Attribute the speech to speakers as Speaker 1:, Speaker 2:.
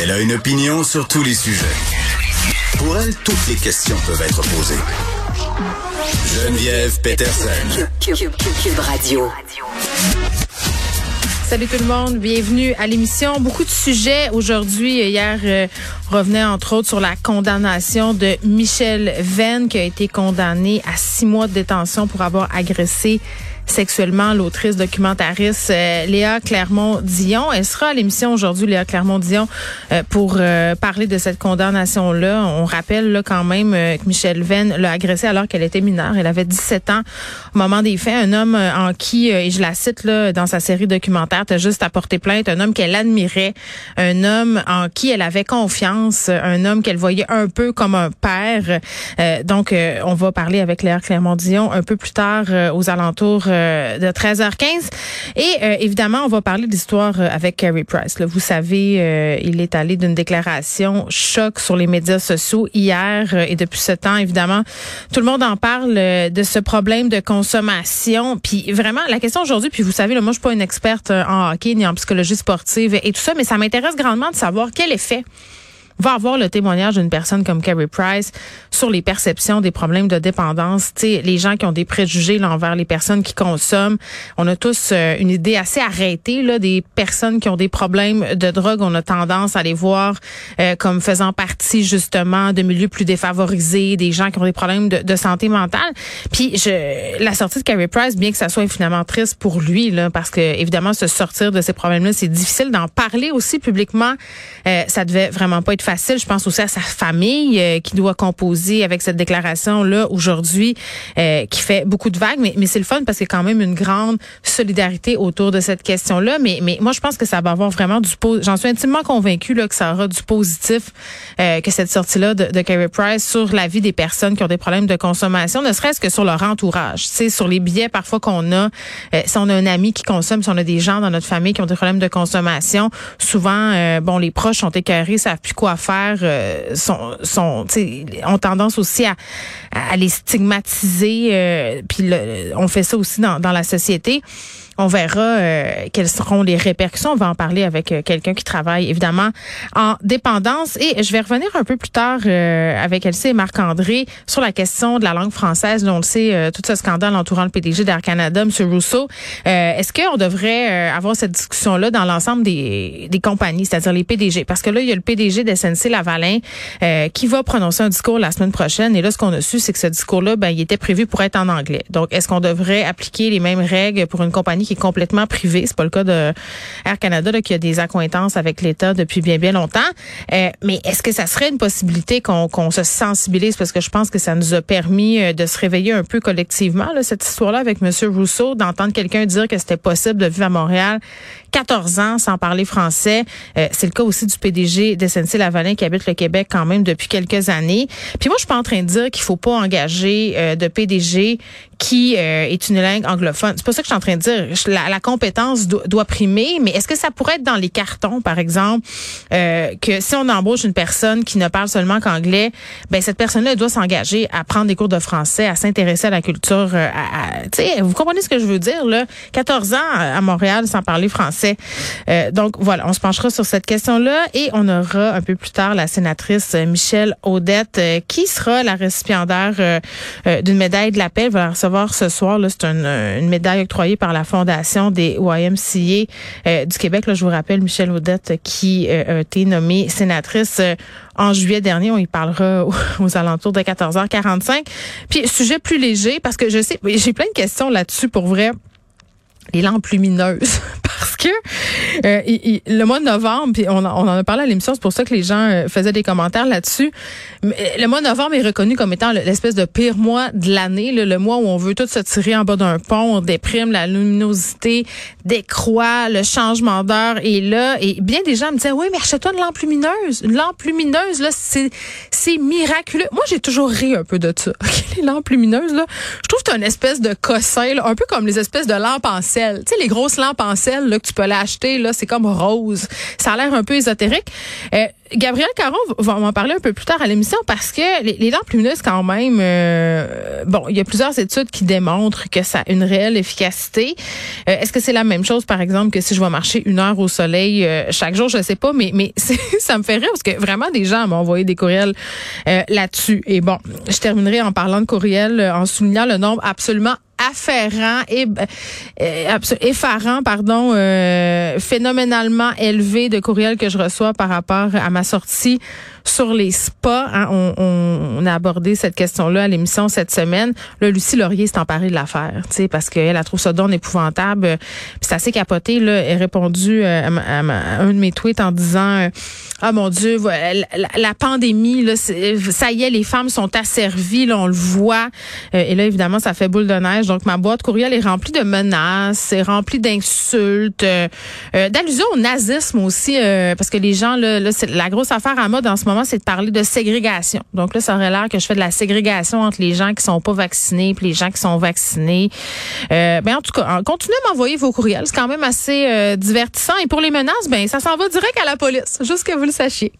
Speaker 1: Elle a une opinion sur tous les sujets. Pour elle, toutes les questions peuvent être posées. Geneviève Peterson.
Speaker 2: Cube, Radio.
Speaker 3: Salut tout le monde, bienvenue à l'émission. Beaucoup de sujets aujourd'hui. Hier, euh, revenait entre autres sur la condamnation de Michel Venn qui a été condamné à six mois de détention pour avoir agressé sexuellement l'autrice documentariste euh, Léa Clermont-Dion. Elle sera à l'émission aujourd'hui, Léa Clermont-Dion, euh, pour euh, parler de cette condamnation-là. On rappelle là, quand même que Michelle Venn l'a agressée alors qu'elle était mineure. Elle avait 17 ans au moment des faits. Un homme en qui, et je la cite là, dans sa série documentaire, t'as juste à porter plainte, un homme qu'elle admirait, un homme en qui elle avait confiance, un homme qu'elle voyait un peu comme un père. donc, on va parler avec Léa Clermont-Dion un peu plus tard aux alentours euh, de 13h15. Et euh, évidemment, on va parler d'histoire euh, avec Carrie Price. Vous savez, il est allé d'une déclaration choc sur les médias sociaux hier et depuis ce temps, évidemment, tout le monde en parle de ce problème de consommation. Puis vraiment, la question aujourd'hui, puis vous savez, moi, je suis pas une experte en hockey ni en psychologie sportive et tout ça, mais ça m'intéresse grandement de savoir quel effet va avoir le témoignage d'une personne comme Carrie Price sur les perceptions des problèmes de dépendance. sais, les gens qui ont des préjugés là, envers les personnes qui consomment. On a tous euh, une idée assez arrêtée là, des personnes qui ont des problèmes de drogue. On a tendance à les voir euh, comme faisant partie justement de milieux plus défavorisés, des gens qui ont des problèmes de, de santé mentale. Puis je, la sortie de Carrie Price, bien que ça soit finalement triste pour lui, là, parce que évidemment se sortir de ces problèmes-là, c'est difficile d'en parler aussi publiquement. Euh, ça devait vraiment pas être facile. Je pense aussi à sa famille euh, qui doit composer avec cette déclaration-là aujourd'hui, euh, qui fait beaucoup de vagues. Mais, mais c'est le fun parce qu'il y a quand même une grande solidarité autour de cette question-là. Mais, mais moi, je pense que ça va avoir vraiment du J'en suis intimement convaincue là, que ça aura du positif, euh, que cette sortie-là de, de Carrie Price sur la vie des personnes qui ont des problèmes de consommation, ne serait-ce que sur leur entourage. Sais, sur les billets parfois qu'on a, si on a un ami qui consomme, si on a des gens dans notre famille qui ont des problèmes de consommation, souvent, bon, les proches sont écœurés, savent plus quoi euh, sont, sont ont tendance aussi à, à les stigmatiser. Euh, puis on fait ça aussi dans, dans la société. On verra euh, quelles seront les répercussions. On va en parler avec euh, quelqu'un qui travaille évidemment en dépendance. Et je vais revenir un peu plus tard euh, avec Elsie et Marc-André sur la question de la langue française. on le sait, tout ce scandale entourant le PDG d'Air Canada, M. Rousseau. Est-ce qu'on devrait avoir cette discussion-là dans l'ensemble des, des compagnies, c'est-à-dire les PDG? Parce que là, il y a le PDG d'SNC Lavalin qui va prononcer un discours la semaine prochaine. Et là, ce qu'on a su, c'est que ce discours-là, ben, il était prévu pour être en anglais. Donc, est-ce qu'on devrait appliquer les mêmes règles pour une compagnie qui est complètement privé. C'est pas le cas de Air Canada là, qui a des accointances avec l'État depuis bien bien longtemps. Euh, mais est-ce que ça serait une possibilité qu'on se sensibilise? Parce que je pense que ça nous a permis euh, de se réveiller un peu collectivement là, cette histoire-là avec Monsieur Rousseau, d'entendre quelqu'un dire que c'était possible de vivre à Montréal 14 ans sans parler français. Euh, c'est le cas aussi du PDG de SNC Lavalin qui habite le Québec quand même depuis quelques années. Puis moi, je suis pas en train de dire qu'il faut pas engager de PDG qui est une langue anglophone. C'est pas ça que je suis en train de dire la, compétence doit primer, mais est-ce que ça pourrait être dans les cartons, par exemple, euh, que si on embauche une personne qui ne parle seulement qu'anglais, ben cette personne-là doit s'engager à prendre des cours de français, à s'intéresser à la culture. Euh, à, vous comprenez ce que je veux dire là? 14 ans à Montréal sans parler français. Euh, donc voilà, on se penchera sur cette question-là et on aura un peu plus tard la sénatrice Michelle Audette qui sera la récipiendaire d'une médaille de la ce soir. C'est une, une médaille octroyée par la Fondation des YMCA euh, du Québec. Je vous rappelle Michelle Audette qui euh, a été nommée sénatrice euh, en juillet dernier. On y parlera aux, alentours de 14h45. Puis sujet plus léger parce que je sais, j'ai plein de questions là-dessus pour vrai. Les lampes lumineuses. parce que euh, le mois de novembre, puis on, en a parlé à l'émission, c'est pour ça que les gens euh, faisaient des commentaires là-dessus. Le mois de novembre est reconnu comme étant l'espèce de pire mois de l'année, le, mois où on veut tout se tirer en bas d'un pont, on déprime, la luminosité décroît, le changement d'heure est là. Et bien des gens me disaient, oui, mais achète-toi une lampe lumineuse. Une lampe lumineuse, là, c'est miraculeux. Moi, j'ai toujours ri un peu de ça. les lampes lumineuses, là, je trouve que c'est une espèce de cossin, un peu comme les espèces de lampes en sel. Tu sais, les grosses lampes en là, que tu peux l'acheter, là, c'est comme rose. Ça a l'air un peu ésotérique. Euh, Gabriel Caron va m'en parler un peu plus tard à l'émission parce que les, lampes lumineuses, quand même, euh, bon, il y a plusieurs études qui démontrent que ça a une réelle efficacité. Euh, est-ce que c'est la même chose, par exemple, que si je vais marcher une heure au soleil euh, chaque jour? Je sais pas, mais, mais ça me fait rire parce que vraiment des gens m'ont envoyé des courriels là-dessus. Et bon, je terminerai en parlant de courriels, en soulignant le nombre absolument afférent et euh, effarant pardon euh, phénoménalement élevé de courriels que je reçois par rapport à ma sortie sur les spas. Hein. on, on, a abordé cette question-là à l'émission cette semaine. Là Lucie Laurier s'est emparée de l'affaire tu sais parce qu'elle a trouvé ça don épouvantable. Puis c'est assez capoté là. Elle a répondu euh, à, un de mes tweets en disant ah mon dieu la, pandémie là ça y est les femmes sont asservies là on le voit et là évidemment ça fait boule de neige ma boîte courriel est remplie de menaces, c'est rempli d'insultes, euh, euh, d'allusions au nazisme aussi, euh, parce que les gens, là, là la grosse affaire à mode en ce moment, c'est de parler de ségrégation. Donc là, ça aurait l'air que je fais de la ségrégation entre les gens qui sont pas vaccinés et les gens qui sont vaccinés. ben, en tout cas, continuez à m'envoyer vos courriels. C'est quand même assez divertissant. Et pour les menaces, ben, ça s'en va direct à la police, juste que vous le sachiez.